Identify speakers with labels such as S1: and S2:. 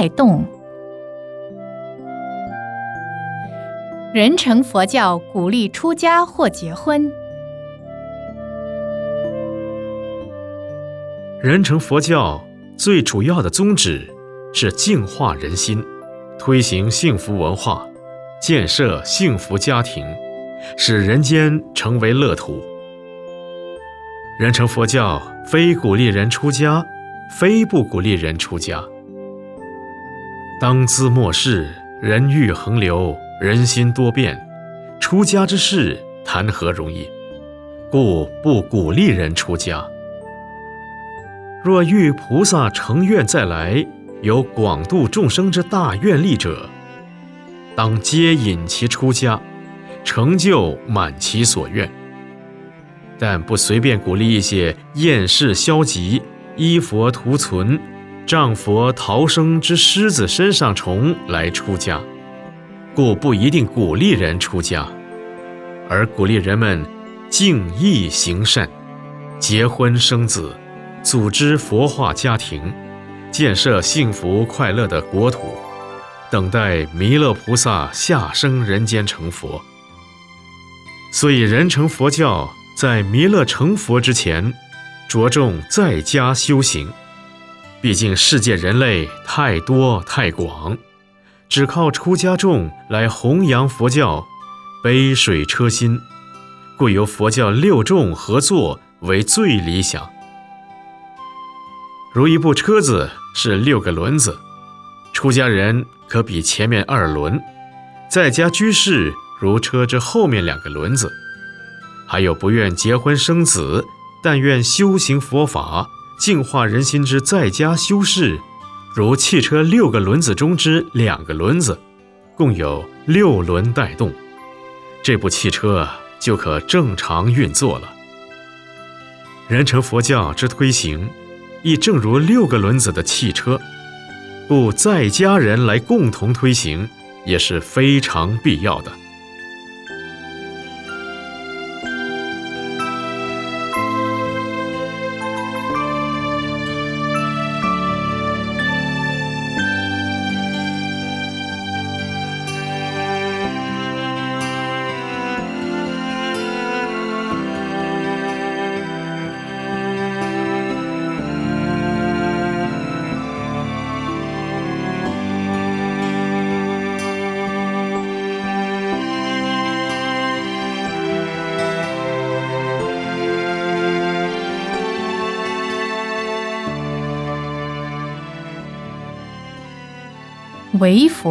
S1: 带动。人成佛教鼓励出家或结婚。
S2: 人成佛教最主要的宗旨是净化人心，推行幸福文化，建设幸福家庭，使人间成为乐土。人成佛教非鼓励人出家，非不鼓励人出家。当兹末世，人欲横流，人心多变，出家之事谈何容易？故不鼓励人出家。若遇菩萨成愿再来，有广度众生之大愿力者，当接引其出家，成就满其所愿。但不随便鼓励一些厌世消极、依佛图存、仗佛逃生之狮子身上虫来出家，故不一定鼓励人出家，而鼓励人们敬意行善，结婚生子。组织佛化家庭，建设幸福快乐的国土，等待弥勒菩萨下生人间成佛。所以，人成佛教在弥勒成佛之前，着重在家修行。毕竟世界人类太多太广，只靠出家众来弘扬佛教，杯水车薪，故由佛教六众合作为最理想。如一部车子是六个轮子，出家人可比前面二轮，在家居士如车之后面两个轮子，还有不愿结婚生子，但愿修行佛法、净化人心之在家修士，如汽车六个轮子中之两个轮子，共有六轮带动，这部汽车就可正常运作了。人成佛教之推行。亦正如六个轮子的汽车，故在家人来共同推行也是非常必要的。
S1: 为佛。